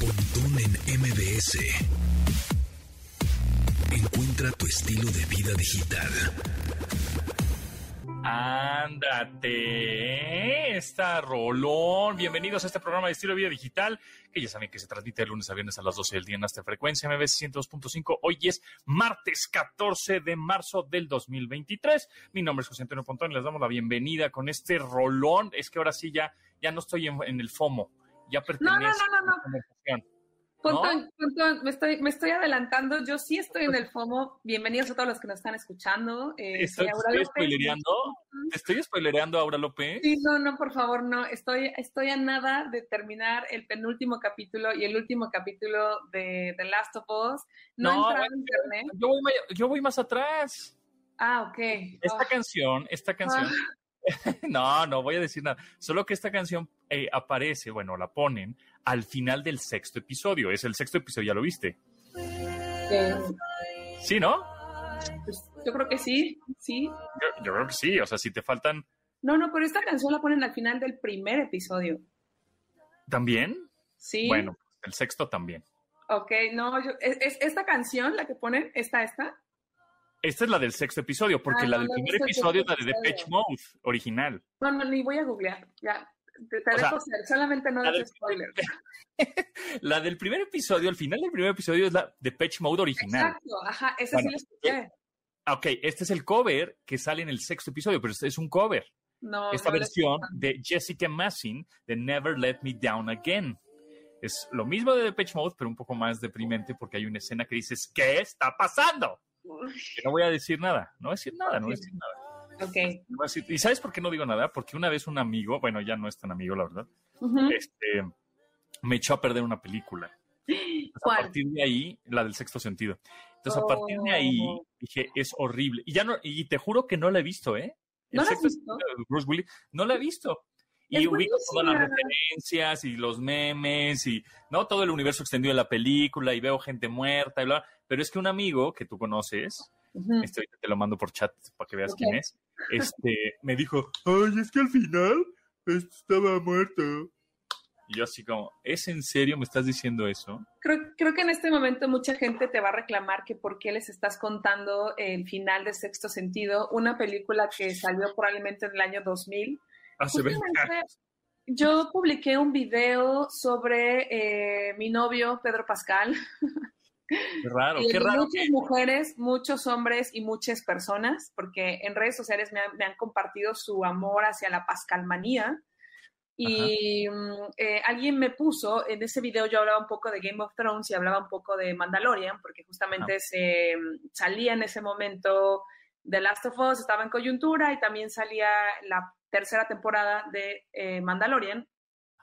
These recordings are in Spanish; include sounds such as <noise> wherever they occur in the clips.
Pontón en MBS. Encuentra tu estilo de vida digital. Ándate, está Rolón. Bienvenidos a este programa de estilo de vida digital, que ya saben que se transmite de lunes a viernes a las 12 del día en esta frecuencia MBS 102.5. Hoy es martes 14 de marzo del 2023. Mi nombre es José Antonio Pontón y les damos la bienvenida con este Rolón. Es que ahora sí ya, ya no estoy en el FOMO, ya pertenezco no, no, no, no, no. a la conversación. Pontón, Pontón, me estoy, me estoy adelantando. Yo sí estoy en el FOMO. Bienvenidos a todos los que nos están escuchando. Eh, ¿Estoy, Aura estoy López. spoilereando? ¿Te estoy spoilereando, Aura López? Sí, no, no, por favor, no. Estoy, estoy a nada de terminar el penúltimo capítulo y el último capítulo de The Last of Us. No, entrado a internet. Yo voy, yo voy más atrás. Ah, ok. Esta Oh, canción, esta canción. Ah. <laughs> no, no voy a decir nada. Solo que esta canción eh, aparece, bueno, la ponen al final del sexto episodio. Es el sexto episodio, ¿ya lo viste? ok. Sí, ¿no? Pues, yo creo que sí, sí. Yo, yo creo que sí. O sea, si te faltan No, no, pero esta canción la ponen al final del primer episodio. también, Sí. bueno, el sexto también. Ok, no, yo, es, es esta canción la que ponen, esta, esta. Esta es la del sexto episodio, porque Ah, la no, del no primer el episodio es la de Depeche Mode, original. No, no, ni voy a googlear, ya. Te, te O sea, dejo ser, solamente no la des del- spoiler. <laughs> La del primer episodio, al final del primer episodio es la Depeche Mode original. Exacto, ajá, ese Bueno, sí lo escuché. Ah, Ok, este es el cover que sale en el sexto episodio, pero este es un cover. No, esta no versión escuché. de Jessica Massin de Never Let Me Down Again. Es lo mismo de Depeche Mode, pero un poco más deprimente porque hay una escena que dices, ¿qué está pasando? Que no voy a decir nada, no voy a decir nada, no voy a decir nada. Ok. No voy a decir- ¿Y sabes por qué no digo nada? Porque una vez un amigo, bueno, ya no es tan amigo, la verdad, Ujú. este, me echó a perder una película. Entonces, a ¿Cuál? partir de ahí, la del sexto sentido. Entonces, a partir de ahí, Oh. dije, es horrible. Y ya no, y te juro que no la he visto, ¿eh? El ¿No la has visto? Bruce Willis, no la he visto. Y Es ubico todas las buenísima. referencias y los memes y no todo el universo extendido de la película y veo gente muerta y bla. Pero es que un amigo que tú conoces, Ujú. este ahorita te lo mando por chat para que veas Ok. quién es, este, me dijo, ay, es que al final estaba muerto. Y yo así como, ¿es en serio me estás diciendo eso? Creo, creo que en este momento mucha gente te va a reclamar que por qué les estás contando el final de Sexto Sentido, una película que salió probablemente en el año 2000. Hace 20 Justamente, años. Yo publiqué un video sobre eh, mi novio Pedro Pascal. <laughs> Qué raro, y qué raro. muchas mujeres, muchos hombres y muchas personas, porque en redes sociales me han, me han compartido su amor hacia la pascalmanía. Y mm, eh, alguien me puso, en ese video yo hablaba un poco de Game of Thrones y hablaba un poco de Mandalorian, porque justamente se mm, salía en ese momento The Last of Us, estaba en coyuntura y también salía la tercera temporada de eh, Mandalorian.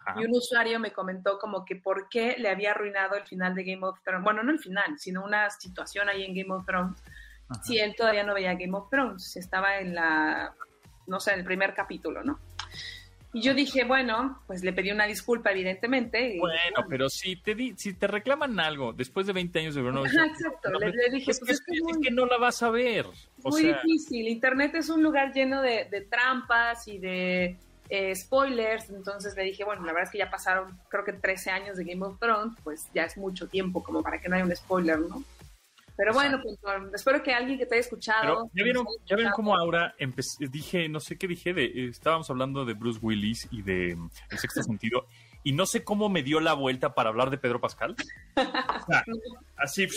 Ajá. Y un usuario me comentó como que por qué le había arruinado el final de Game of Thrones. Bueno, no el final, sino una situación ahí en Game of Thrones. Ajá. Si él todavía no veía Game of Thrones, estaba en la, no sé, en el primer capítulo, ¿no? Y yo dije, bueno, pues le pedí una disculpa, evidentemente. y- Bueno, pero si te, di- si te reclaman algo después de 20 años de Ajá, exacto. Le, le dije, es, que, pues es, es que es es muy, que no la vas a ver. O muy sea, difícil. Internet es un lugar lleno de, de trampas y de eh, spoilers. Entonces le dije, bueno, la verdad es que ya pasaron, creo que 13 años de Game of Thrones, pues ya es mucho tiempo como para que no haya un spoiler, ¿no? Pero bueno, pues, um, espero que alguien que te haya escuchado. pero ya vieron, haya ya vieron escuchado. cómo ahora dije, no sé qué dije, de, eh, estábamos hablando de Bruce Willis y de mm, El Sexto Sentido, y no sé cómo me dio la vuelta para hablar de Pedro Pascal. O sea, así,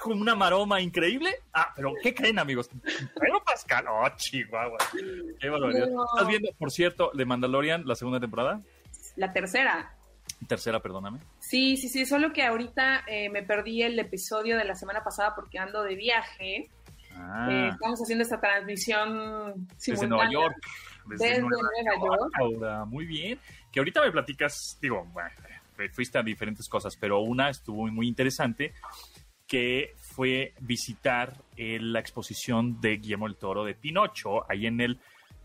con una maroma increíble. Ah, pero ¿qué creen, amigos? Pedro Pascal, oh, chihuahua. Qué barbaridad. No. ¿Estás viendo, por cierto, de Mandalorian, la segunda temporada? La tercera. Tercera, perdóname. Sí, sí, sí, solo que ahorita eh, me perdí el episodio de la semana pasada porque ando de viaje. Ah, Eh, estamos haciendo esta transmisión desde simultánea. Nueva York. Desde, Desde Nueva, Nueva York. Ahora, muy bien. Que ahorita me platicas, digo, bueno, eh, fuiste a diferentes cosas, pero una estuvo muy, muy interesante, que fue visitar eh, la exposición de Guillermo el Toro de Pinocho, ahí en el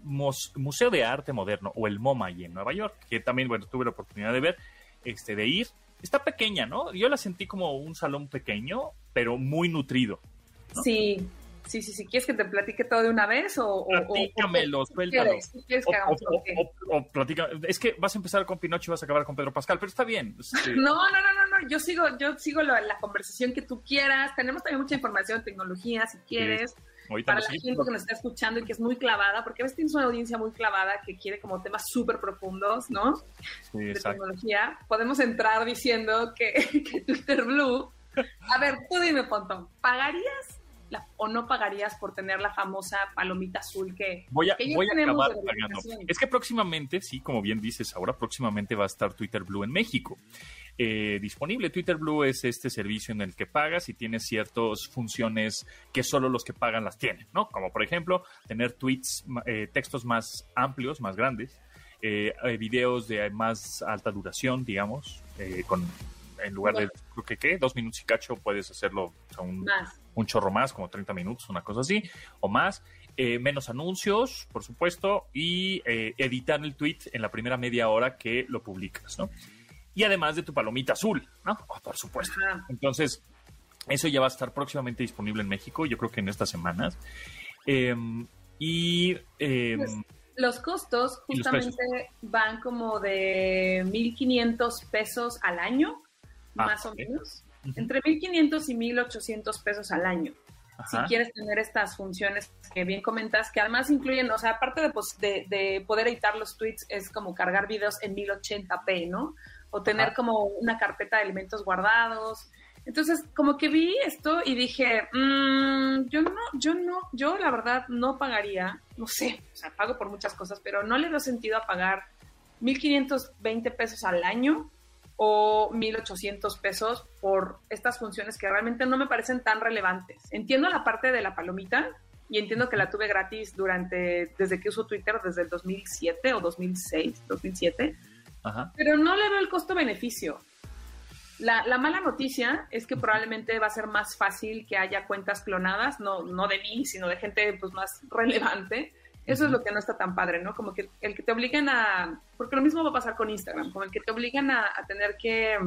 Mus- Museo de Arte Moderno, o el MoMA, ahí en Nueva York, que también, bueno, tuve la oportunidad de ver, este, de ir. Está pequeña, ¿no? Yo la sentí como un salón pequeño, pero muy nutrido. Sí, sí, sí, sí. ¿Quieres que te platique todo de una vez o...? o- o- Platícamelo, o- suéltalo. ¿Quieres, ¿Qué quieres que hagamos? o- platica- Es que vas a empezar con Pinocho y vas a acabar con Pedro Pascal, pero está bien. este, <laughs> No, no, no, no, no, yo sigo, yo sigo la, la conversación que tú quieras. Tenemos también mucha información de tecnología, si quieres. Ahorita para la gente que nos está escuchando y que es muy clavada, porque a veces tienes una audiencia muy clavada que quiere como temas súper profundos, ¿no? Sí, De tecnología. Podemos entrar diciendo que, <laughs> que Twitter Blue. A ver, tú dime, Pontón, ¿pagarías la- o no pagarías por tener la famosa palomita azul que, Voy a, que ya voy a tenemos acabar de pagando. Es que próximamente, sí, como bien dices ahora, próximamente va a estar Twitter Blue en México. eh, disponible. Twitter Blue es este servicio en el que pagas y tienes ciertas funciones que solo los que pagan las tienen, ¿no? Como por ejemplo, tener tweets, eh, textos más amplios, más grandes, eh, eh, videos de más alta duración, digamos, eh, con en lugar de, creo que, ¿qué? Dos minutos y cacho, puedes hacerlo o sea, un, un chorro más, como 30 minutos, una cosa así, o más. Eh, menos anuncios, por supuesto, y eh, editar el tweet en la primera media hora que lo publicas, ¿no? Y además de tu palomita azul, ¿no? Oh, por supuesto. Ajá. Entonces, eso ya va a estar próximamente disponible en México, yo creo que en estas semanas. Eh, y eh, Pues, Los costos Y los justamente van como de 1.500 pesos al año, Ah, más o menos. Ujú. Entre 1.500 y 1.800 pesos al año. Si quieres tener estas funciones que bien comentas, que además incluyen, o sea, aparte de, pues, de, de poder editar los tweets, es como cargar videos en 1080p, ¿no? O tener Ajá. como una carpeta de elementos guardados. Entonces, como que vi esto y dije, "Mm, yo no, yo no, yo la verdad no pagaría, no sé, o sea, pago por muchas cosas, pero no le veo sentido a pagar 1.520 pesos al año o 1.800 pesos por estas funciones que realmente no me parecen tan relevantes. Entiendo la parte de la palomita y entiendo que la tuve gratis durante, desde que uso Twitter, desde el 2007 o 2006, 2007, ajá. pero no le veo el costo-beneficio. La, la mala noticia es que probablemente va a ser más fácil que haya cuentas clonadas, no, no de mí, sino de gente pues, más relevante. Eso es lo que no está tan padre, ¿no? Como que el que te obligan a... Porque lo mismo va a pasar con Instagram, como el que te obligan a, a tener que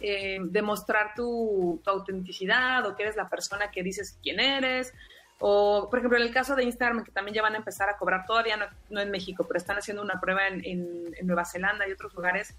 eh, demostrar tu, tu autenticidad o que eres la persona que dices quién eres. O, por ejemplo, en el caso de Instagram, que también ya van a empezar a cobrar, todavía no, no en México, pero están haciendo una prueba en, en- en Nueva Zelanda y otros lugares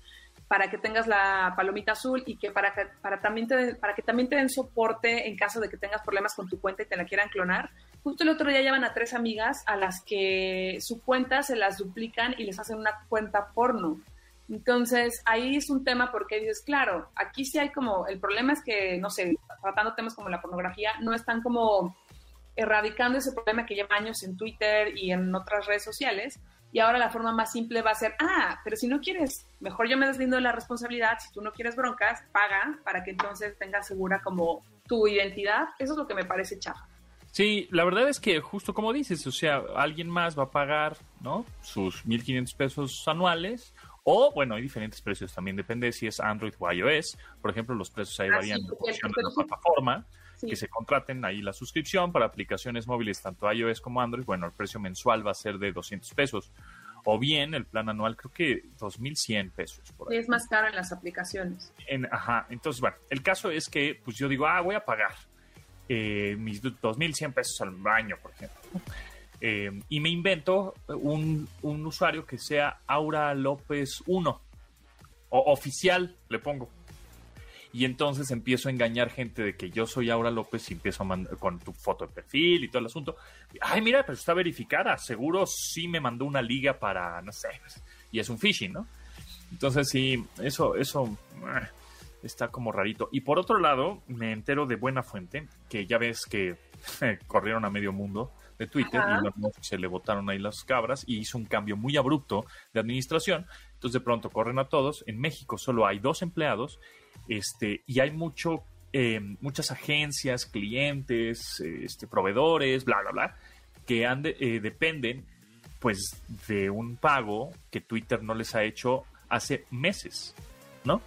para que tengas la palomita azul y que para que, para también te, para que también te den soporte en caso de que tengas problemas con tu cuenta y te la quieran clonar. Justo el otro día llevan a tres amigas a las que su cuenta se las duplican y les hacen una cuenta porno. Entonces, ahí es un tema porque dices, claro, aquí sí hay como, el problema es que, no sé, tratando temas como la pornografía, no están como erradicando ese problema que lleva años en Twitter y en otras redes sociales. Y ahora la forma más simple va a ser, ah, pero si no quieres, mejor yo me deslindo de la responsabilidad, si tú no quieres broncas, paga para que entonces tengas segura como tu identidad. Eso es lo que me parece chafa. Sí, la verdad es que justo como dices, o sea, alguien más va a pagar, ¿no? Sus 1.500 pesos anuales. O, bueno, hay diferentes precios también, depende si es Android o iOS. Por ejemplo, los precios ahí Ah, varían en función de la plataforma. Sí. Que se contraten ahí la suscripción para aplicaciones móviles, tanto iOS como Android. Bueno, el precio mensual va a ser de 200 pesos. O bien, el plan anual, creo que 2.100 pesos. Por ahí. es más caro en las aplicaciones. En- ajá, entonces, bueno, el caso es que, pues yo digo, ah, voy a pagar eh, mis 2.100 pesos al año, por ejemplo. Eh, y me invento un, un usuario que sea Aura López 1, o oficial, le pongo. Y entonces empiezo a engañar gente de que yo soy Aura López y empiezo a mandar con tu foto de perfil y todo el asunto. Ay, mira, pero está verificada. Seguro sí me mandó una liga para, no sé, y es un phishing, ¿no? Entonces sí, eso, eso eh, está como rarito. Y por otro lado, me entero de buena fuente, que ya ves que <laughs> corrieron a medio mundo de Twitter Ajá. y se le botaron ahí las cabras y hizo un cambio muy abrupto de administración. Entonces de pronto corren a todos. En México solo hay dos empleados este, y hay mucho, eh, muchas agencias, clientes, este, proveedores, bla, bla, bla, que han de- eh, dependen pues de un pago que Twitter no les ha hecho hace meses, ¿no?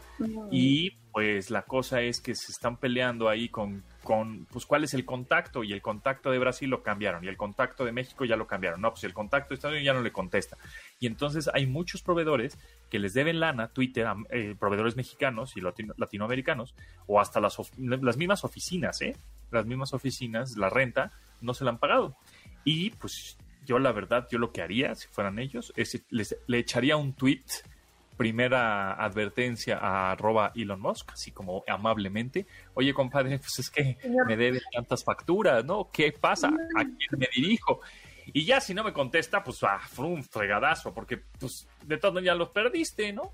Y pues la cosa es que se están peleando ahí con, con, pues cuál es el contacto y el contacto de Brasil lo cambiaron y el contacto de México ya lo cambiaron. No, pues el contacto de Estados Unidos ya no le contesta. Y entonces hay muchos proveedores que les deben lana Twitter, eh, proveedores mexicanos y latino- latinoamericanos, o hasta las, las mismas oficinas, ¿eh? Las mismas oficinas, la renta, no se la han pagado. Y pues yo la verdad, yo lo que haría, si fueran ellos, es les, le echaría un tweet primera advertencia a arroba Elon Musk, así como amablemente, oye compadre, pues es que me debe tantas facturas, ¿no? ¿Qué pasa? ¿A quién me dirijo? Y ya si no me contesta, pues ah, fue un fregadazo, porque pues de todo ya los perdiste, ¿no?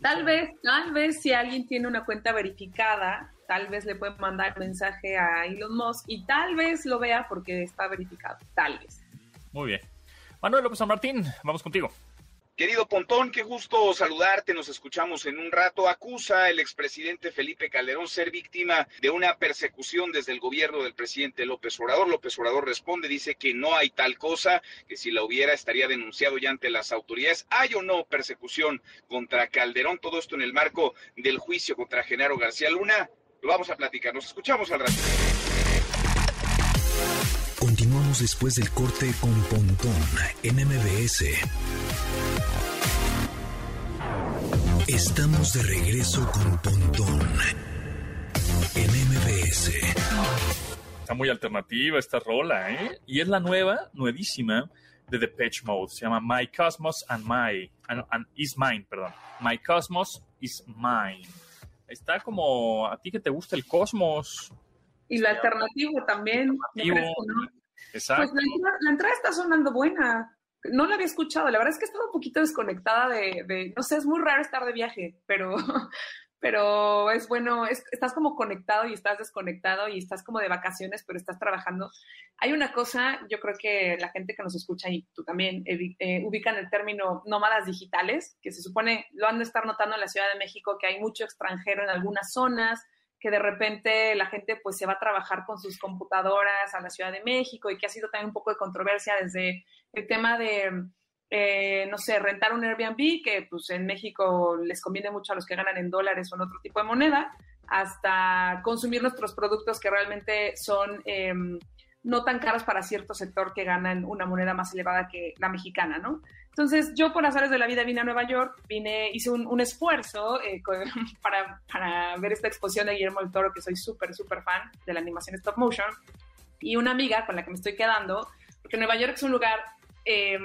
Tal vez, tal vez si alguien tiene una cuenta verificada, tal vez le puede mandar mensaje a Elon Musk y tal vez lo vea porque está verificado, tal vez. Muy bien. Manuel López San Martín, vamos contigo. Querido Pontón, qué gusto saludarte. Nos escuchamos en un rato. Acusa el expresidente Felipe Calderón ser víctima de una persecución desde el gobierno del presidente López Obrador. López Obrador responde, dice que no hay tal cosa, que si la hubiera estaría denunciado ya ante las autoridades. ¿Hay o no persecución contra Calderón? Todo esto en el marco del juicio contra Genaro García Luna. Lo vamos a platicar. Nos escuchamos al rato. Continuamos después del corte con Pontón en MBS. Estamos de regreso con Pontón en MBS. Está muy alternativa esta rola, ¿eh? Y es la nueva, nuevísima de The Pitch Mode. Se llama My Cosmos and My and Is Mine, perdón. My Cosmos is Mine. Está como a ti que te gusta el cosmos. Y la alternativa también. Alternativo. Exacto. Pues la la entrada está sonando buena. No la había escuchado. La verdad es que estaba un poquito desconectada de, no sé, es muy raro estar de viaje, pero, <laughs> pero es bueno, es, estás como conectado y estás desconectado y estás como de vacaciones, pero estás trabajando. Hay una cosa, yo creo que la gente que nos escucha y tú también eh, ubican el término nómadas digitales, que se supone, lo han de estar notando en la Ciudad de México, que hay mucho extranjero en algunas zonas, que de repente la gente pues se va a trabajar con sus computadoras a la Ciudad de México y que ha sido también un poco de controversia desde el tema de, eh, no sé, rentar un Airbnb, que pues en México les conviene mucho a los que ganan en dólares o en otro tipo de moneda, hasta consumir nuestros productos que realmente son eh, no tan caros para cierto sector que ganan una moneda más elevada que la mexicana, ¿no? Entonces, yo por azares de la vida vine a Nueva York, vine, hice un, un esfuerzo eh, con, <laughs> para, para, ver esta exposición de Guillermo del Toro, que soy súper, súper fan de la animación stop motion, y una amiga con la que me estoy quedando, porque Nueva York es un lugar eh,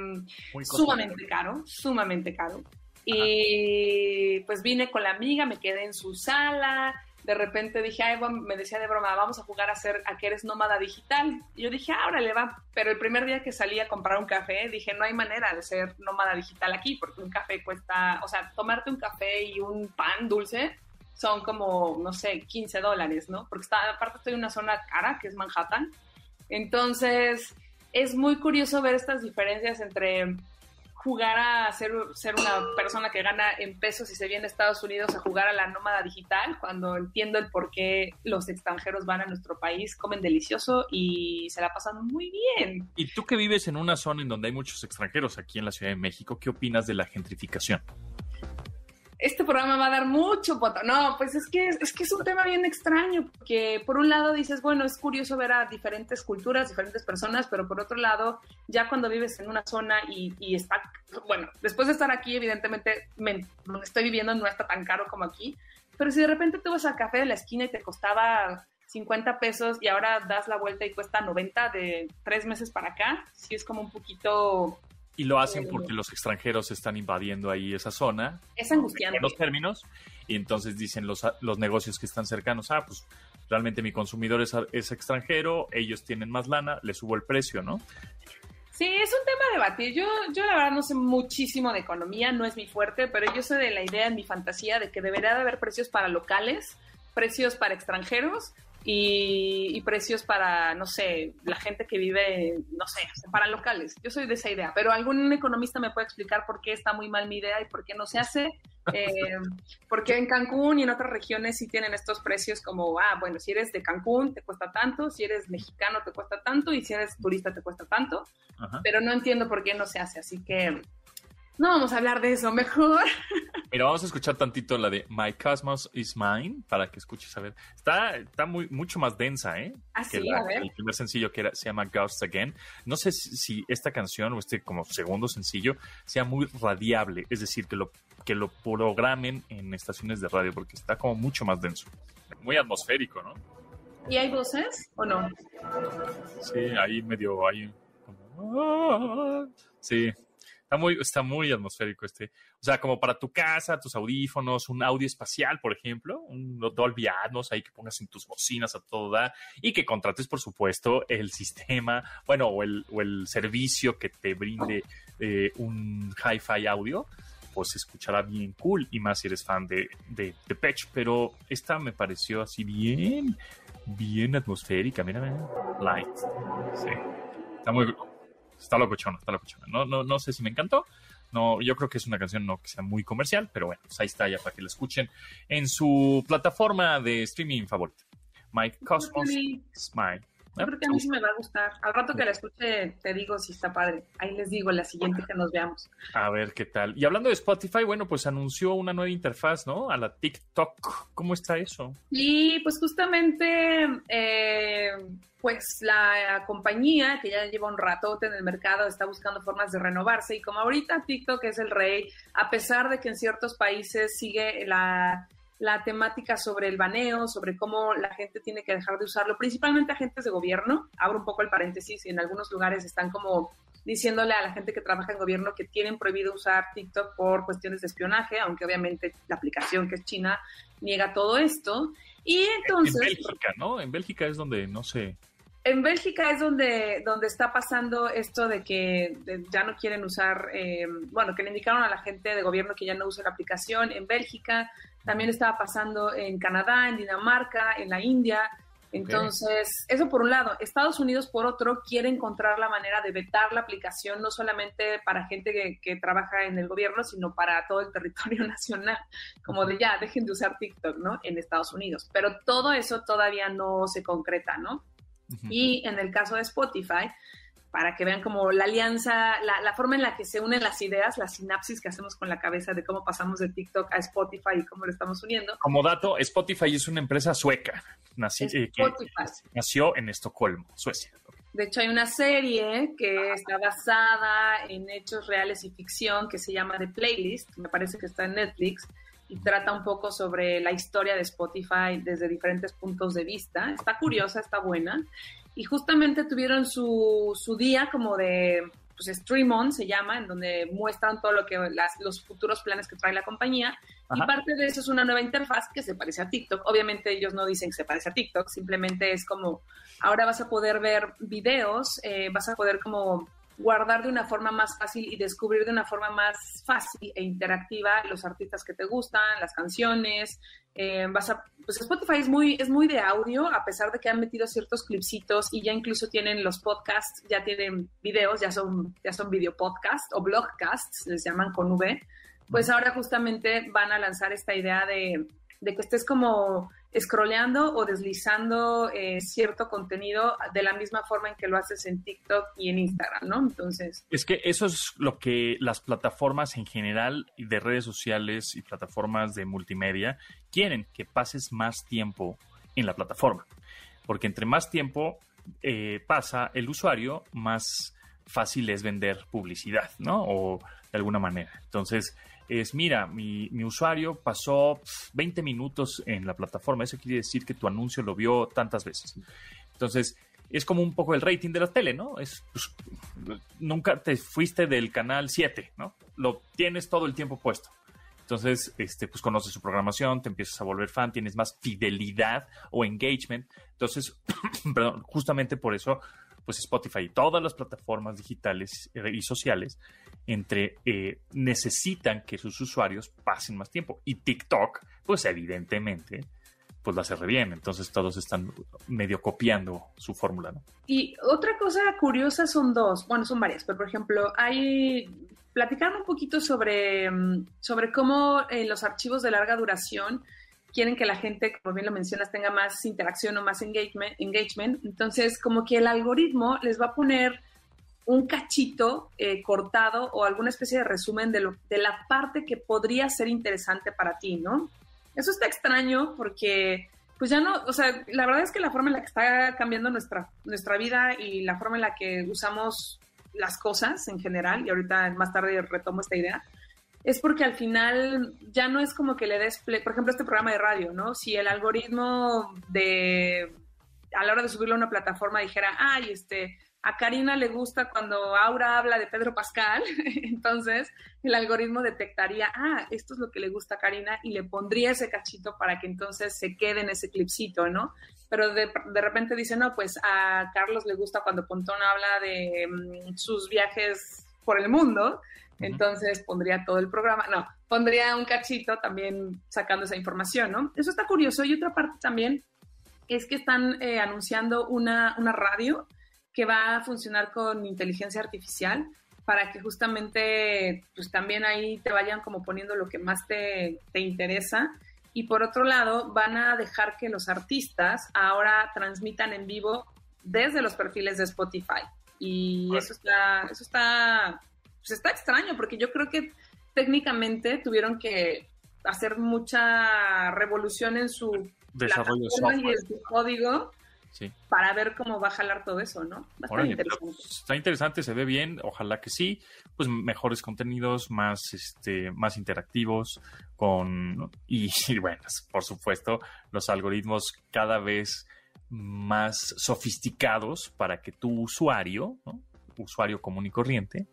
sumamente caro, sumamente caro. Y pues vine con la amiga, me quedé en su sala, de repente dije, Ay, bueno, me decía de broma, vamos a jugar a ser a que eres nómada digital. Y yo dije, ah, órale, va. Pero el primer día que salí a comprar un café, dije, no hay manera de ser nómada digital aquí, porque un café cuesta, o sea, tomarte un café y un pan dulce son como, no sé, 15 dólares, ¿no? Porque está, aparte estoy en una zona cara, que es Manhattan. Entonces, es muy curioso ver estas diferencias entre jugar a ser, ser una persona que gana en pesos y se viene a Estados Unidos a jugar a la nómada digital, cuando entiendo el por qué los extranjeros van a nuestro país, comen delicioso y se la pasan muy bien. Y tú que vives en una zona en donde hay muchos extranjeros aquí en la Ciudad de México, ¿qué opinas de la gentrificación? Este programa va a dar mucho poto. No, pues es que, es que es un tema bien extraño, porque por un lado dices, bueno, es curioso ver a diferentes culturas, diferentes personas, pero por otro lado, ya cuando vives en una zona y, y está, bueno, después de estar aquí, evidentemente, me, donde estoy viviendo no está tan caro como aquí, pero si de repente tú vas al café de la esquina y te costaba 50 pesos y ahora das la vuelta y cuesta 90 de tres meses para acá, sí es como un poquito y lo hacen porque los extranjeros están invadiendo ahí esa zona. Es angustiante. En los términos. Y entonces dicen los, los negocios que están cercanos, ah, pues realmente mi consumidor es, es extranjero, ellos tienen más lana, le subo el precio, ¿no? Sí, es un tema a debatir. Yo, yo la verdad no sé muchísimo de economía, no es mi fuerte, pero yo sé de la idea en mi fantasía de que debería de haber precios para locales, precios para extranjeros y, y, precios para, no sé, la gente que vive, no sé, para locales. Yo soy de esa idea, pero algún economista me puede explicar por qué está muy mal mi idea y por qué no se hace. <laughs> Eh, porque en Cancún y en otras regiones sí tienen estos precios como, ah, bueno, si eres de Cancún te cuesta tanto, si eres mexicano te cuesta tanto y si eres turista te cuesta tanto, Ajá. pero no entiendo por qué no se hace, así que no vamos a hablar de eso, mejor. <laughs> Mira, vamos a escuchar tantito la de My Cosmos is Mine para que escuches a ver. Está, está muy, mucho más densa, ¿eh? Ah, que la, a ver. el primer sencillo que era, se llama Ghost Again. No sé si, si, esta canción o este como segundo sencillo sea muy radiable, es decir, que lo, que lo programen en estaciones de radio porque está como mucho más denso. Muy atmosférico, ¿no? ¿Y hay voces o no? Sí, ahí medio hay como... Sí, Está muy, está muy atmosférico este. O sea, como para tu casa, tus audífonos, un audio espacial, por ejemplo, un Dolby Atmos ahí que pongas en tus bocinas a todo dar y que contrates, por supuesto, el sistema, bueno, o el, o el servicio que te brinde eh, un hi-fi audio, pues se escuchará bien cool y más si eres fan de, de, de Patch. Pero esta me pareció así bien, bien atmosférica. Mira, mira, light. Sí. Está muy, está locochona, está locochona. No, no, no sé si me encantó. No, yo creo que es una canción no que sea muy comercial, pero bueno, pues ahí está ya para que la escuchen en su plataforma de streaming favorita. Mike Cosmos Smile. Yo creo que a mí sí me va a gustar. Al rato que la escuche te digo si está padre. Ahí les digo la siguiente que nos veamos. A ver qué tal. Y hablando de Spotify, bueno, pues anunció una nueva interfaz, ¿no? A la TikTok. ¿Cómo está eso? Y pues justamente, eh, pues la compañía que ya lleva un ratote en el mercado está buscando formas de renovarse y como ahorita TikTok es el rey, a pesar de que en ciertos países sigue la la temática sobre el baneo, sobre cómo la gente tiene que dejar de usarlo, principalmente agentes de gobierno. Abro un poco el paréntesis y en algunos lugares están como diciéndole a la gente que trabaja en gobierno que tienen prohibido usar TikTok por cuestiones de espionaje, aunque obviamente la aplicación que es china niega todo esto. Y entonces... En Bélgica, ¿no? En Bélgica es donde, no sé, en Bélgica es donde, donde está pasando esto de que ya no quieren usar, eh, bueno, que le indicaron a la gente de gobierno que ya no use la aplicación. En Bélgica también estaba pasando en Canadá, en Dinamarca, en la India. Entonces, eso por un lado. Estados Unidos, por otro, quiere encontrar la manera de vetar la aplicación, no solamente para gente que, que, trabaja en el gobierno, sino para todo el territorio <laughs> nacional, como de ya, dejen de usar TikTok, ¿no? En Estados Unidos. Pero todo eso todavía no se concreta, ¿no? Y en el caso de Spotify, para que vean como la alianza, la, la, forma en la que se unen las ideas, la sinapsis que hacemos con la cabeza de cómo pasamos de TikTok a Spotify y cómo lo estamos uniendo. Como dato, Spotify es una empresa sueca, nací, eh, que nació en Estocolmo, Suecia. De hecho, hay una serie que está basada en hechos reales y ficción que se llama The Playlist, me parece que está en Netflix, y trata un poco sobre la historia de Spotify desde diferentes puntos de vista. Está curiosa, está buena. Y justamente tuvieron su, su día como de, pues Stream On se llama, en donde muestran todo lo que las, los futuros planes que trae la compañía. Ajá. Y parte de eso es una nueva interfaz que se parece a TikTok. Obviamente ellos no dicen que se parece a TikTok, simplemente es como, ahora vas a poder ver videos, eh, vas a poder como guardar de una forma más fácil y descubrir de una forma más fácil e interactiva los artistas que te gustan, las canciones. Eh, vas a, pues Spotify es muy, es muy de audio, a pesar de que han metido ciertos clipsitos y ya incluso tienen los podcasts, ya tienen videos, ya son, ya son video podcasts o blogcasts, les llaman con V. Pues ahora justamente van a lanzar esta idea de, de que estés como scrolleando o deslizando eh, cierto contenido de la misma forma en que lo haces en TikTok y en Instagram, ¿no? Entonces... Es que eso es lo que las plataformas en general de redes sociales y plataformas de multimedia quieren, que pases más tiempo en la plataforma. Porque entre más tiempo eh, pasa el usuario, más fácil es vender publicidad, ¿no? O de alguna manera. Entonces, es, mira, mi, mi, usuario pasó 20 minutos en la plataforma, eso quiere decir que tu anuncio lo vio tantas veces. Entonces, es como un poco el rating de la tele, ¿no? Es, pues, nunca te fuiste del canal 7, ¿no? Lo tienes todo el tiempo puesto. Entonces, este, pues conoces su programación, te empiezas a volver fan, tienes más fidelidad o engagement. Entonces, <clears throat> perdón, justamente por eso pues Spotify y todas las plataformas digitales y sociales entre eh, necesitan que sus usuarios pasen más tiempo y TikTok pues evidentemente pues la hace re bien entonces todos están medio copiando su fórmula ¿no? y otra cosa curiosa son dos bueno son varias pero por ejemplo hay platicar un poquito sobre sobre cómo en los archivos de larga duración quieren que la gente, como bien lo mencionas, tenga más interacción o más engagement, engagement. Entonces, como que el algoritmo les va a poner un cachito eh, cortado o alguna especie de resumen de, lo, de la parte que podría ser interesante para ti, ¿no? Eso está extraño porque, pues ya no, o sea, la verdad es que la forma en la que está cambiando nuestra, nuestra vida y la forma en la que usamos las cosas en general, y ahorita más tarde retomo esta idea, es porque al final ya no es como que le des, por ejemplo, este programa de radio, ¿no? Si el algoritmo de, a la hora de subirlo a una plataforma dijera, ay, este, a Karina le gusta cuando Aura habla de Pedro Pascal, <laughs> entonces el algoritmo detectaría, ah, esto es lo que le gusta a Karina y le pondría ese cachito para que entonces se quede en ese clipcito, ¿no? Pero de, de repente dice, no, pues a Carlos le gusta cuando Pontón habla de mm, sus viajes por el mundo, entonces pondría todo el programa, no, pondría un cachito también sacando esa información, ¿no? Eso está curioso. Y otra parte también es que están eh, anunciando una, una radio que va a funcionar con inteligencia artificial para que justamente pues también ahí te vayan como poniendo lo que más te, te interesa. Y por otro lado, van a dejar que los artistas ahora transmitan en vivo desde los perfiles de Spotify. Y eso está, eso está, pues está extraño, porque yo creo que técnicamente tuvieron que hacer mucha revolución en su Desarrollo y en su código para ver cómo va a jalar todo eso, ¿no? interesante. Está interesante, se ve bien, ojalá que sí, pues mejores contenidos, más, este, más interactivos, con <laughs> y, bueno, por supuesto, los algoritmos cada vez más sofisticados para que tu usuario, usuario común y corriente,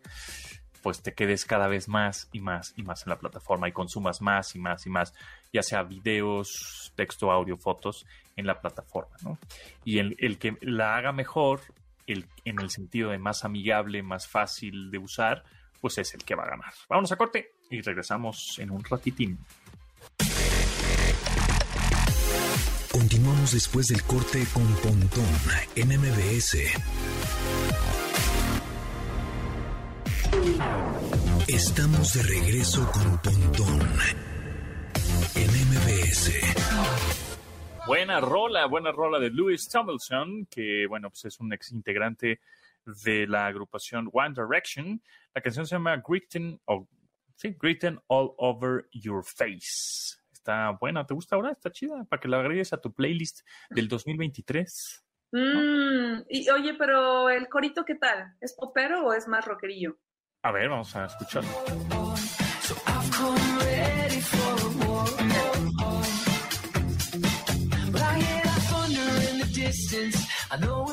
pues te quedes cada vez más y más y más en la plataforma y consumas más y más y más, ya sea videos, texto, audio, fotos en la plataforma, ¿no? Y el, el que la haga mejor, el, en el sentido de más amigable, más fácil de usar, pues es el que va a ganar. Vámonos a corte y regresamos en un ratitín. Continuamos después del corte con Pontón en MBS. Estamos de regreso con Pontón en MBS. Buena rola, buena rola de Louis Tomlinson, que bueno, pues es un ex integrante de la agrupación One Direction. La canción se llama Written, oh, sí, Written All Over Your Face. Está buena, ¿te gusta ahora? Está chida, para que la agregues a tu playlist del 2023. Mm, y oye, pero el corito, ¿qué tal? ¿Es popero o es más rockerillo? A ver, vamos a escucharlo.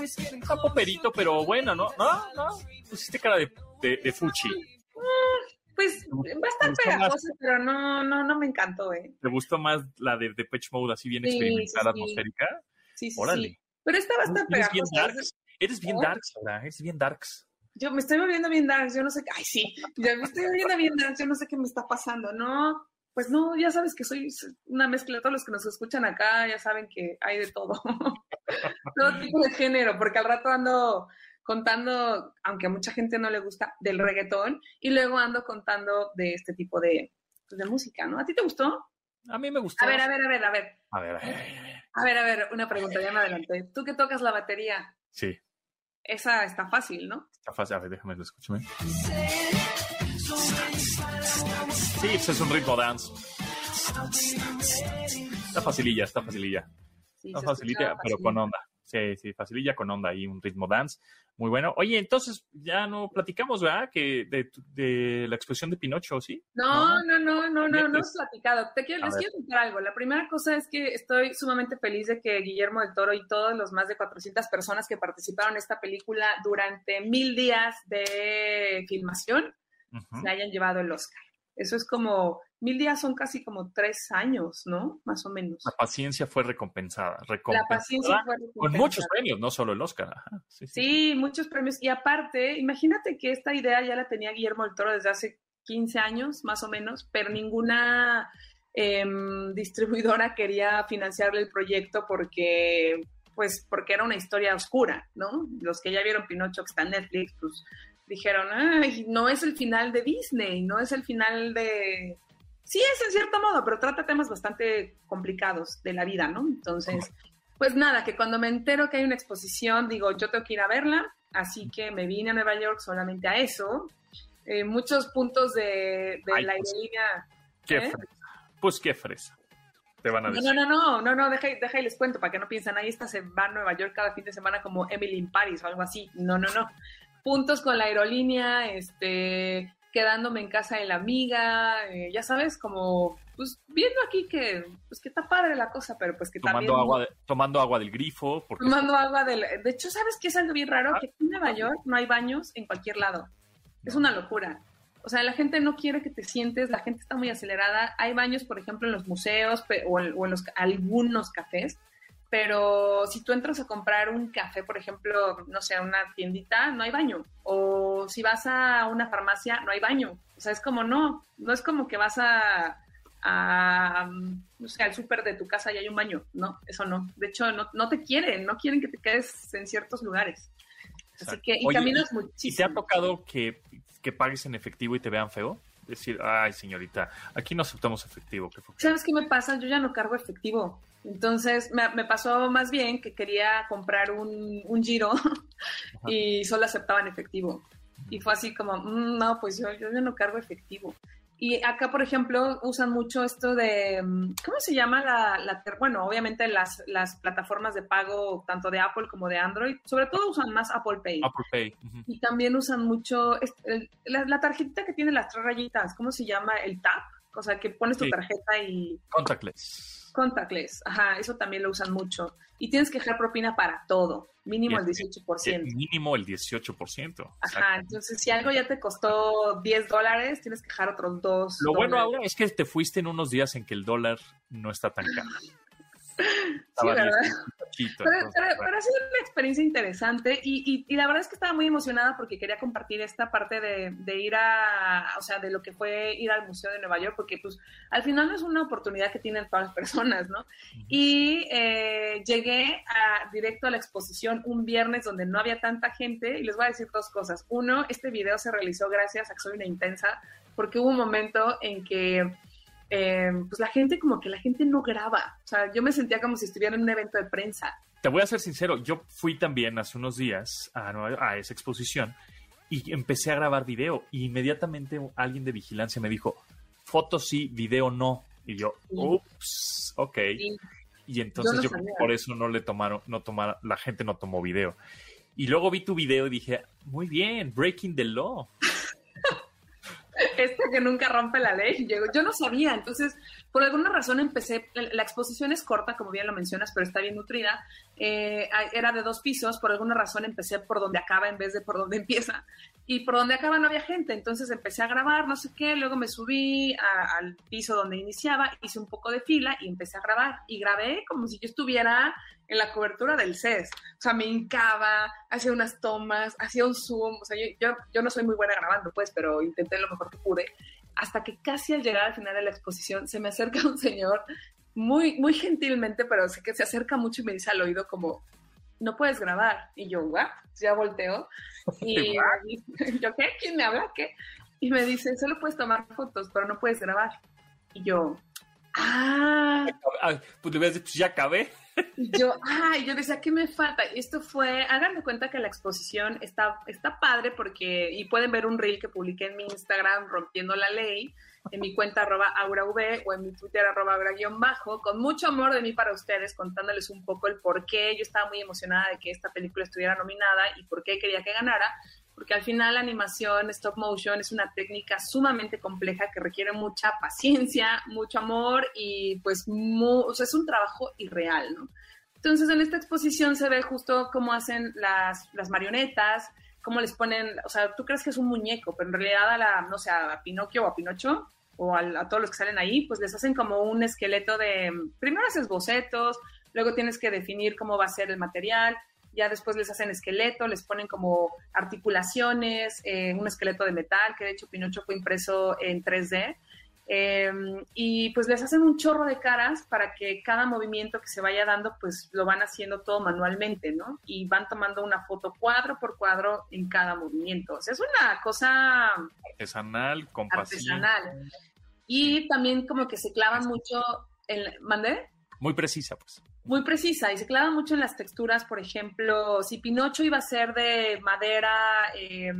Está poperito, pero bueno, ¿no? No, no. Pusiste cara de, de, de fuchi. Mm, pues va a estar pegajosa, pero no, no, no me encantó, ¿eh? ¿Te gustó más la de Depeche Mode, así bien Sí, experimental, sí, atmosférica? Sí, sí, Órale. sí. Pero esta va a estar Eres bien pegajosa. darks. Eres bien darks ahora, eres bien darks. Yo me estoy volviendo bien darks, yo no sé qué. Ay, sí, ya me estoy volviendo bien darks, yo no sé qué me está pasando. No, pues no, ya sabes que soy una mezcla. Todos los que nos escuchan acá ya saben que hay de todo. <laughs> todo tipo de género, porque al rato ando contando, aunque a mucha gente no le gusta, del reggaetón, y luego ando contando de este tipo de, pues, de música, ¿no? ¿A ti te gustó? A mí me gustó. A ver, a ver, a ver, a ver. A ver, a ver, a ver. A ver, a ver, una pregunta, ya me adelanté. Tú que tocas la batería, Sí, esa está fácil, ¿no? está fácil. A ver, déjame escúchame. Sí, pues es un ritmo dance. Está facililla, está facililla. Sí, Está facilita, pero con onda. Sí, sí, facililla con onda y un ritmo dance. Muy bueno. Oye, entonces ya no platicamos, ¿verdad? Que de, de la expresión de Pinocho, ¿sí? No, no, no, no, no, no Metes. hemos platicado. Te quiero, A les ver. quiero contar algo. La primera cosa es que estoy sumamente feliz de que Guillermo del Toro y todos los más de 400 personas que participaron en esta película durante mil días de filmación Ujú. se hayan llevado el Oscar. Eso es como, mil días son casi como tres años, ¿no? Más o menos. La paciencia fue recompensada. La recompensada paciencia fue Con recompensada. muchos premios, no solo el Oscar. Ajá, sí, sí. Sí, muchos premios. Y aparte, imagínate que esta idea ya la tenía Guillermo del Toro desde hace 15 años, más o menos, pero ninguna em, distribuidora quería financiarle el proyecto porque, pues, porque era una historia oscura, ¿no? Los que ya vieron Pinocho, que está en Netflix, pues dijeron, ay, no es el final de Disney, no es el final de... Sí es en cierto modo, pero trata temas bastante complicados de la vida, ¿no? Entonces, pues nada, que cuando me entero que hay una exposición, digo, yo tengo que ir a verla, así que me vine a Nueva York solamente a eso. Eh, muchos puntos de, de Ay, la pues, aerolínea. Qué ¿Eh? fresa. Pues qué fresa. Te van a No, decir. no, no, no, no, no, deja, deja y les cuento para que no piensen, ahí esta se va a Nueva York cada fin de semana como Emily in Paris o algo así. No, no, no. Puntos con la aerolínea, este, quedándome en casa de la amiga, eh, ya sabes, como pues viendo aquí que, pues que está padre la cosa, pero pues que tomando también... Agua de, tomando agua del grifo. Porque... Tomando agua del... De hecho, ¿sabes qué es algo bien raro? Ah. Que aquí en Nueva York no hay baños en cualquier lado. Es una locura. O sea, la gente no quiere que te sientes, la gente está muy acelerada. Hay baños, por ejemplo, en los museos o en, o en los, algunos cafés, pero si tú entras a comprar un café, por ejemplo, no sé, a una tiendita, no hay baño. O si vas a una farmacia, no hay baño. O sea, es como no, no es como que vas a, a no sé, al súper de tu casa y hay un baño. No, eso no. De hecho, no, no te quieren, no quieren que te quedes en ciertos lugares. Así que, y Oye, caminas ¿Y te ha muchísimo. tocado que, que pagues en efectivo y te vean feo? Decir, ay, señorita, aquí no aceptamos efectivo. ¿Qué fue? ¿Sabes qué me pasa? Yo ya no cargo efectivo. Entonces me, me pasó más bien que quería comprar un, un giro <laughs> y solo aceptaban efectivo. Y fue así como, "Mm, no, pues yo, yo no cargo efectivo. Y acá, por ejemplo, usan mucho esto de, mm, ¿cómo se llama la, la bueno, obviamente las, las plataformas de pago, tanto de Apple como de Android, sobre todo usan más Apple Pay. Apple Pay. Y también usan mucho el- la, la tarjetita que tiene las tres rayitas, ¿cómo se llama? El tap. O sea, que pones tu Sí. tarjeta y Contactless. Contactless. Ajá, eso también lo usan mucho. Y tienes que dejar propina para todo, mínimo el Y es- 18%. Eh, Mínimo el 18%. Ajá, entonces si algo ya te costó 10 dólares, tienes que dejar otros 2 Lo bueno ahora es que te fuiste en unos días en que el dólar no está tan caro. Estaba ¿verdad? 10 un poquito, Pero, entonces, pero- pero ha sido una experiencia interesante y, y- y la verdad es que estaba muy emocionada porque quería compartir esta parte de, de ir a, o sea, de lo que fue ir al Museo de Nueva York, porque pues al final es una oportunidad que tienen todas las personas, ¿no? Y eh, llegué a, directo a la exposición un viernes donde no había tanta gente y les voy a decir dos cosas. Uno, este video se realizó gracias a que soy una intensa, porque hubo un momento en que eh, pues la gente como que la gente no graba. O sea, yo me sentía como si estuviera en un evento de prensa. Te voy a ser sincero, yo fui también hace unos días a, a esa exposición y empecé a grabar video y inmediatamente alguien de vigilancia me dijo, fotos sí, video no. Y yo, Sí. ups, ok. Y Y entonces Yo no yo, por eso no le tomaron, no tomaron, la gente no tomó video. Y luego vi tu video y dije, muy bien, breaking the law. <laughs> este que nunca rompe la ley. Llegó- Yo no sabía, entonces por alguna razón empecé, la exposición es corta, como bien lo mencionas, pero está bien nutrida. Eh, era de dos pisos, por alguna razón empecé por donde acaba en vez de por donde <laughs> empieza. Y por donde acaba no había gente, entonces empecé a grabar, no sé qué, luego me subí al piso donde iniciaba, hice un poco de fila y empecé a grabar. Y grabé como si yo estuviera en la cobertura del CES. O sea, me hincaba, hacía unas tomas, hacía un zoom. O sea, yo, yo, yo no soy muy buena grabando, pues, pero intenté lo mejor que pude. Hasta que casi al llegar al final de la exposición se me acerca un señor muy, muy gentilmente, pero sé que se acerca mucho y me dice al oído como, no puedes grabar. Y yo, ¿what? Ya volteo. Y <laughs> <laughs> yo, ¿qué? ¿Quién me habla? ¿Qué? Y me dice, solo puedes tomar fotos, pero no puedes grabar. Y yo, ah, le pues ya acabé. Yo, ay, yo decía, ¿qué me falta? Y esto fue, háganme cuenta que la exposición está, está padre porque, y pueden ver un reel que publiqué en mi Instagram, Rompiendo la Ley, en mi cuenta arroba aurav o en mi Twitter arroba aura-bajo, con mucho amor de mí para ustedes, contándoles un poco el por qué yo estaba muy emocionada de que esta película estuviera nominada y por qué quería que ganara, porque al final la animación stop motion es una técnica sumamente compleja que requiere mucha paciencia, <laughs> mucho amor y pues o sea, es un trabajo irreal, ¿no? Entonces en esta exposición se ve justo cómo hacen las, las marionetas, cómo les ponen, o sea, tú crees que es un muñeco, pero en realidad a la, no sé, a Pinocchio o a Pinocho o al- a, todos los que salen ahí, pues les hacen como un esqueleto de, primero haces bocetos, luego tienes que definir cómo va a ser el material, ya después les hacen esqueleto, les ponen como articulaciones, eh, un esqueleto de metal, que de hecho Pinocho fue impreso en 3D. eh, y pues les hacen un chorro de caras para que cada movimiento que se vaya dando, pues lo van haciendo todo manualmente, ¿no? Y van tomando una foto cuadro por cuadro en cada movimiento. O sea, es una cosa Artesanal, con paciencia. artesanal. Y también como que se clavan mucho en... ¿Mandé? Muy precisa, pues. Muy precisa y se clava mucho en las texturas, por ejemplo, si Pinocho iba a ser de madera, eh,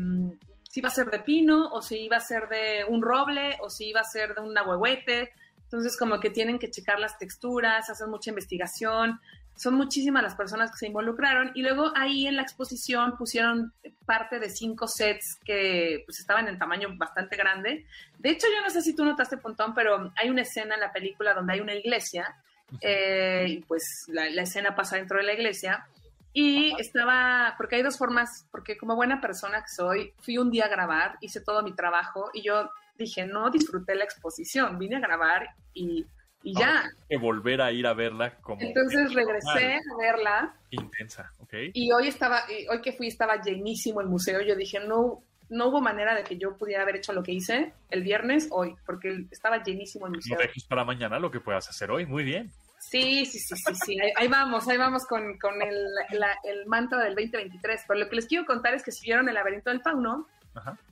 si iba a ser de pino, o si iba a ser de un roble, o si iba a ser de un ahuehuete. Entonces, como que tienen que checar las texturas, hacer mucha investigación. son muchísimas las personas que se involucraron y luego ahí en la exposición pusieron parte de cinco sets que pues estaban en tamaño bastante grande. De hecho, yo no sé si tú notaste, Pontón, pero hay una escena en la película donde hay una iglesia eh, y pues la, la escena pasa dentro de la iglesia y estaba, porque hay dos formas, porque como buena persona que soy, fui un día a grabar, hice todo mi trabajo y yo dije, no disfruté la exposición, vine a grabar y y ya. que volver a ir a verla como. Entonces regresé a verla. Intensa, ok. Y hoy estaba, hoy que fui estaba llenísimo el museo. Yo dije, no, no hubo manera de que yo pudiera haber hecho lo que hice el viernes hoy, porque estaba llenísimo el museo. No dejes para mañana lo que puedas hacer hoy, muy bien. Sí, sí, sí, sí, sí. Ahí, vamos, ahí vamos con, con el, el, manto del 2023. Pero lo que les quiero contar es que si vieron el laberinto del fauno,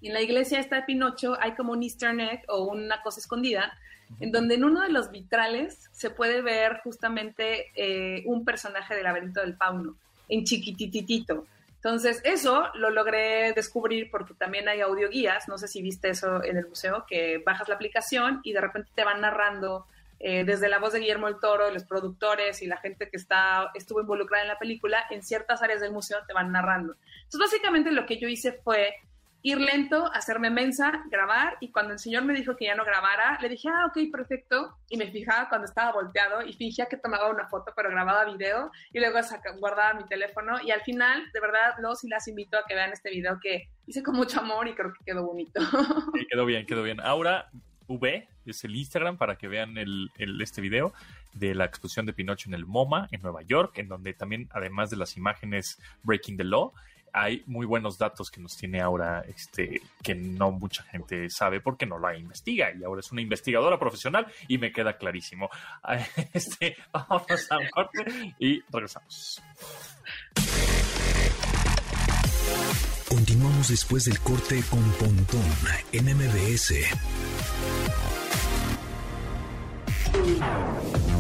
en la iglesia esta de Pinocho hay como un easter egg o una cosa escondida en donde en uno de los vitrales se puede ver justamente eh, un personaje del laberinto del fauno, en chiquititito. Entonces, eso lo logré descubrir porque también hay audioguías, no sé si viste eso en el museo, que bajas la aplicación y de repente te van narrando eh, desde la voz de Guillermo el Toro, los productores y la gente que está, estuvo involucrada en la película, en ciertas áreas del museo te van narrando. Entonces, básicamente lo que yo hice fue ir lento, hacerme mensa, grabar, y cuando el señor me dijo que ya no grabara, le dije, ah, ok, perfecto, y me fijaba cuando estaba volteado y fingía que tomaba una foto, pero grababa video, y luego guardaba mi teléfono, y al final, de verdad, los y las invito a que vean este video que hice con mucho amor y creo que quedó bonito. Sí, quedó bien, quedó bien. Aura V es el Instagram para que vean el, este video de la exposición de Pinocho en el MoMA en Nueva York, en donde también, además de las imágenes Breaking the Law, hay muy buenos datos que nos tiene ahora, este, que no mucha gente sabe porque no la investiga y ahora es una investigadora profesional y me queda clarísimo. <laughs> Este, vamos a un corte y regresamos. Continuamos después del corte con Pontón en MBS.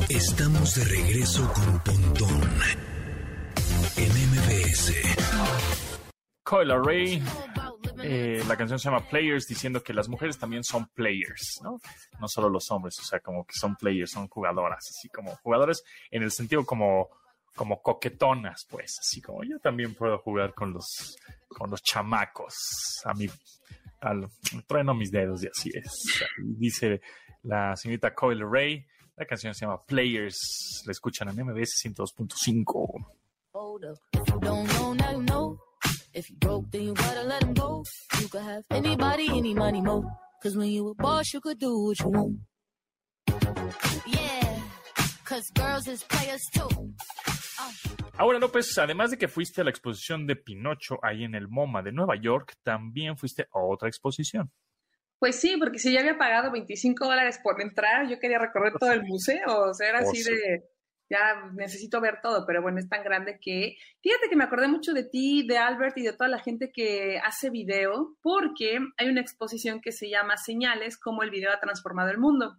Estamos de regreso con Pontón en MBS. Coil Array. Eh, la canción se llama Players, diciendo que las mujeres también son players, ¿no? No solo los hombres, o sea, como que son players, son jugadoras, así como jugadores en el sentido como, como coquetonas, pues, así como yo también puedo jugar con los, con los chamacos, a mi, al, trueno mis dedos y así es. Dice la señorita Coil Ray, la canción se llama Players, la escuchan en MBS 102.5. If you broke, then you gotta let him go. You could have anybody, any money, mo. Cause when you a boss, you could do what you want. Yeah, cause girls is players too. Ahora, López, además de que fuiste a la exposición de Pinocho ahí en el MoMA de Nueva York, también fuiste a otra exposición. Pues sí, porque si ya había pagado 25 dólares por entrar, yo quería recorrer todo el museo, o sea, era así de, ya necesito ver todo, pero bueno, es tan grande que, fíjate que me acordé mucho de ti, de Albert y de toda la gente que hace video, porque hay una exposición que se llama Señales, cómo el video ha transformado el mundo.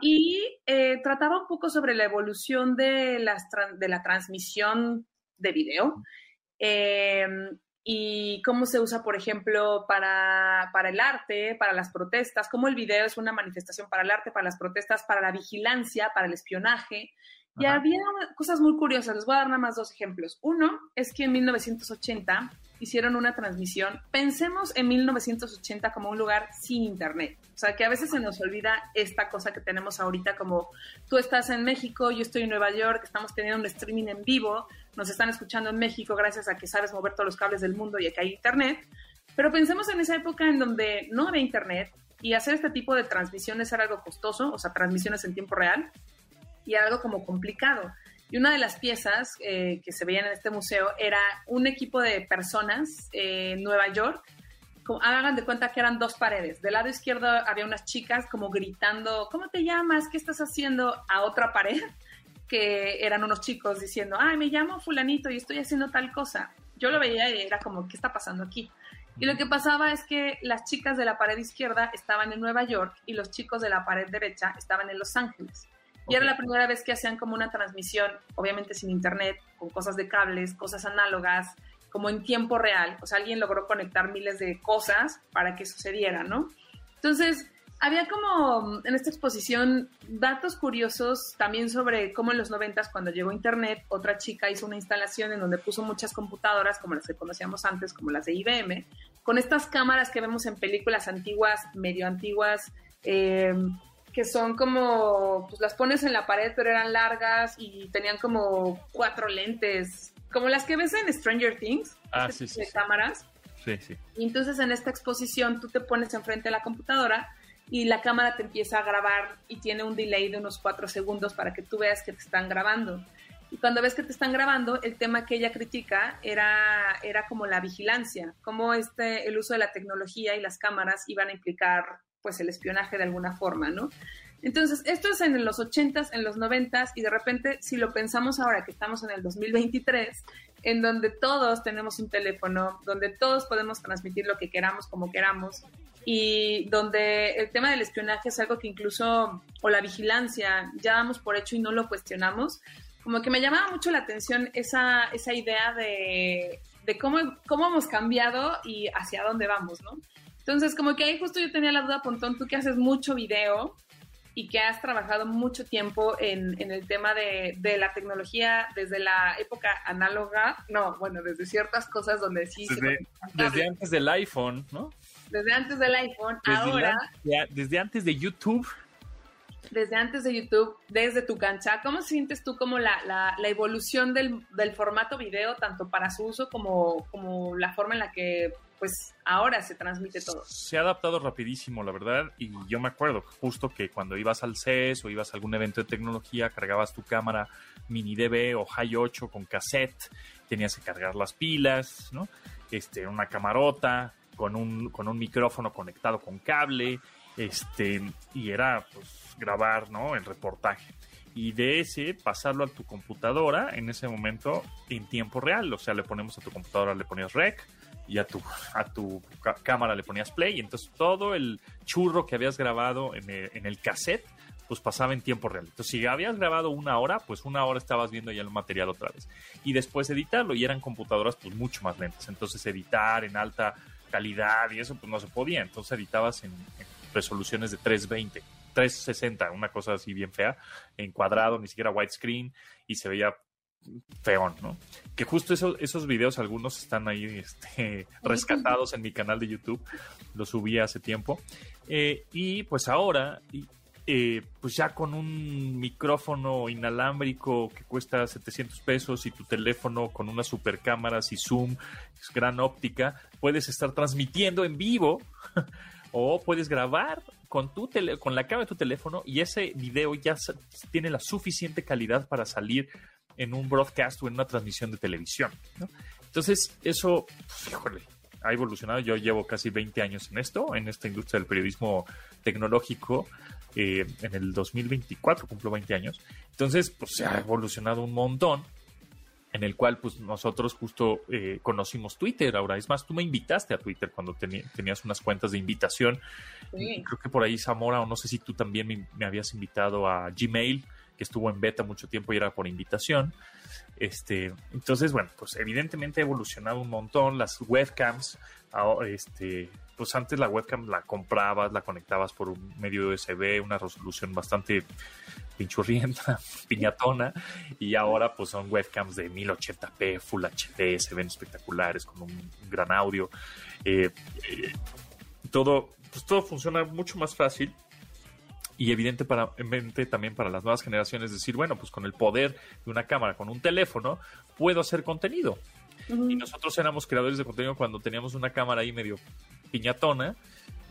Y eh, trataba un poco sobre la evolución de, las de la transmisión de video. Em, y cómo se usa, por ejemplo, para, para, el arte, para las protestas, cómo el video es una manifestación para el arte, para las protestas, para la vigilancia, para el espionaje, y había cosas muy curiosas, les voy a dar nada más dos ejemplos. Uno es que en 1980 hicieron una transmisión, pensemos en 1980 como un lugar sin internet. O sea, que a veces se nos olvida esta cosa que tenemos ahorita, como tú estás en México, yo estoy en Nueva York, estamos teniendo un streaming en vivo, nos están escuchando en México gracias a que sabes mover todos los cables del mundo y a que hay internet. Pero pensemos en esa época en donde no había internet y hacer este tipo de transmisiones era algo costoso, o sea, transmisiones en tiempo real y algo como complicado. Y una de las piezas eh, que se veían en este museo era un equipo de personas en Nueva York. hagan de cuenta que eran dos paredes. Del lado izquierdo había unas chicas como gritando, ¿cómo te llamas? ¿Qué estás haciendo? A otra pared, que eran unos chicos diciendo, ay, me llamo fulanito y estoy haciendo tal cosa. Yo lo veía y era como, ¿qué está pasando aquí? Y lo que pasaba es que las chicas de la pared izquierda estaban en Nueva York y los chicos de la pared derecha estaban en Los Ángeles. Y era la primera vez que hacían como una transmisión, obviamente sin internet, con cosas de cables, cosas análogas, como en tiempo real. O sea, alguien logró conectar miles de cosas para que sucediera, ¿no? Entonces, había como en esta exposición datos curiosos también sobre cómo en los noventas cuando llegó internet otra chica hizo una instalación en donde puso muchas computadoras como las que conocíamos antes como las de IBM con estas cámaras que vemos en películas antiguas medio antiguas eh, que son como pues las pones en la pared pero eran largas y tenían como cuatro lentes como las que ves en Stranger Things Ah, este sí, sí, de sí. cámaras Sí, sí. y entonces en esta exposición tú te pones enfrente de la computadora y la cámara te empieza a grabar y tiene un delay de unos cuatro segundos para que tú veas que te están grabando. Y cuando ves que te están grabando, el tema que ella critica era, era como la vigilancia, cómo este, el uso de la tecnología y las cámaras iban a implicar pues el espionaje de alguna forma, ¿no? Entonces, esto es en los 80s, en los 90s, y de repente, si lo pensamos ahora que estamos en el 2023, en donde todos tenemos un teléfono, donde todos podemos transmitir lo que queramos como queramos, y donde el tema del espionaje es algo que incluso, o la vigilancia, ya damos por hecho y no lo cuestionamos, como que me llamaba mucho la atención esa, esa idea de, de cómo, cómo hemos cambiado y hacia dónde vamos, ¿no? Entonces, como que ahí justo yo tenía la duda, Pontón, tú que haces mucho video y que has trabajado mucho tiempo en, en el tema de, de, la tecnología desde la época análoga, no, bueno, desde ciertas cosas donde sí... Desde, desde antes del iPhone, ¿no? Desde antes del iPhone, desde ahora... La, desde antes de YouTube. Desde antes de YouTube, desde tu cancha, ¿cómo sientes tú como la, la, la evolución del, del, formato video, tanto para su uso como, como la forma en la que pues ahora se transmite todo. Se ha adaptado rapidísimo, la verdad, y yo me acuerdo justo que cuando ibas al CES o ibas a algún evento de tecnología, cargabas tu cámara mini DV o High 8 con cassette, tenías que cargar las pilas, ¿no? Este, una camarota con un, con un micrófono conectado con cable, este, y era pues grabar, ¿no? El reportaje y de ese pasarlo a tu computadora en ese momento en tiempo real. O sea, le ponemos a tu computadora, le ponías rec y a tu, a tu cámara le ponías play. Y entonces todo el churro que habías grabado en el, en el cassette, pues pasaba en tiempo real. Entonces, si habías grabado una hora, pues una hora estabas viendo ya el material otra vez. Y después editarlo, y eran computadoras pues mucho más lentas. Entonces, editar en alta calidad y eso pues no se podía. Entonces, editabas en, en resoluciones de 320. 360, una cosa así bien fea, en cuadrado, ni siquiera widescreen, y se veía feón, ¿no? Que justo eso, esos videos, algunos están ahí este, <laughs> rescatados en mi canal de YouTube, los subí hace tiempo, eh, y pues ahora, eh, pues ya con un micrófono inalámbrico que cuesta 700 pesos y tu teléfono con unas super cámaras y zoom, gran óptica, puedes estar transmitiendo en vivo <laughs> o puedes grabar con, tu tele, con la cámara de tu teléfono y ese video ya tiene la suficiente calidad para salir en un broadcast o en una transmisión de televisión. ¿no? Entonces, eso, pues, híjole, ha evolucionado. Yo llevo casi 20 años en esto, en esta industria del periodismo tecnológico. Eh, en el 2024 cumplo 20 años. Entonces, pues se ha evolucionado un montón en el cual pues nosotros justo eh, conocimos Twitter ahora. Es más, tú me invitaste a Twitter cuando tení, tenías unas cuentas de invitación. Sí. Creo que por ahí Zamora, o no sé si tú también me, me, habías invitado a Gmail, que estuvo en beta mucho tiempo y era por invitación. Este, entonces, bueno, pues evidentemente ha evolucionado un montón. Las webcams, este, pues antes la webcam la comprabas, la conectabas por un medio USB, una resolución bastante pinchurrienta, <laughs> piñatona, y ahora pues son webcams de 1080p, Full HD, se ven espectaculares, con un, un gran audio. Eh, eh, todo, pues todo funciona mucho más fácil y evidentemente también para las nuevas generaciones decir, bueno, pues con el poder de una cámara, con un teléfono, puedo hacer contenido. Uh -huh. Y nosotros éramos creadores de contenido cuando teníamos una cámara ahí medio piñatona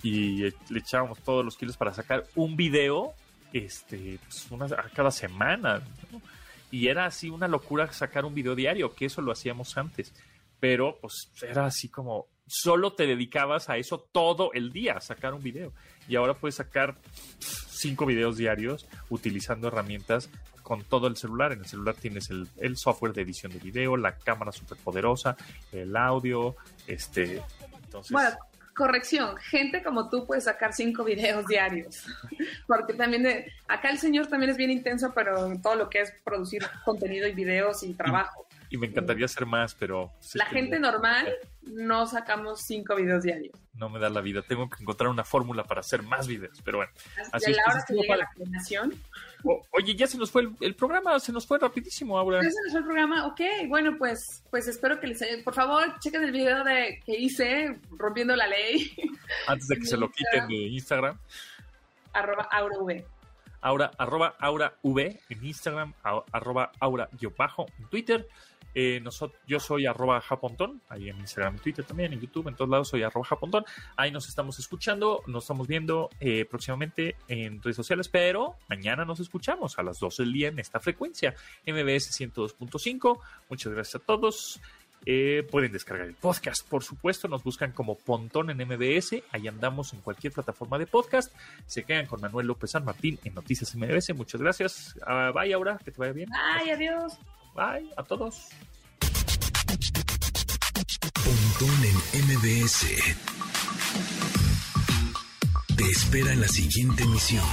y le echábamos todos los kilos para sacar un video este, pues una, cada semana. ¿no? Y era así una locura sacar un video diario, que eso lo hacíamos antes. Pero pues era así como, solo te dedicabas a eso todo el día, a sacar un video. Y ahora puedes sacar cinco videos diarios utilizando herramientas con todo el celular. En el celular tienes el, software de edición de video, la cámara súper poderosa, el audio, este. Entonces. Bueno, corrección, gente como tú puede sacar cinco videos diarios. <laughs> Porque también acá el señor también es bien intenso, pero en todo lo que es producir contenido y videos y trabajo. Y me encantaría hacer más, pero... pues, la gente normal no sacamos cinco videos diarios. No me da la vida. Tengo que encontrar una fórmula para hacer más videos, pero bueno. Así la hora que llega la planeación. oye, ya se nos fue el, programa, se nos fue rapidísimo ahora. Ya se nos fue el programa, ok. Bueno, pues, pues espero que les haya... Por favor, chequen el video de que hice rompiendo la ley. <laughs> Antes de que se lo quiten de Instagram. Arroba AuraV. Aura, arroba Aura V en Instagram, arroba Aura bajo en Twitter. Eh, yo soy arroba japontón, ahí en Instagram, en Twitter también, en YouTube, en todos lados soy arroba japontón. Ahí nos estamos escuchando, nos estamos viendo eh, próximamente en redes sociales, pero mañana nos escuchamos a las 12 del día en esta frecuencia, MBS 102.5. Muchas gracias a todos. Eh, pueden descargar el podcast, por supuesto. Nos buscan como Pontón en MBS. Ahí andamos en cualquier plataforma de podcast. Se quedan con Manuel López San Martín en Noticias MBS. Muchas gracias. Uh, bye, ahora. Que te vaya bien. Bye, adiós. Bye, a todos. Pontón en MBS. Te espera en la siguiente emisión.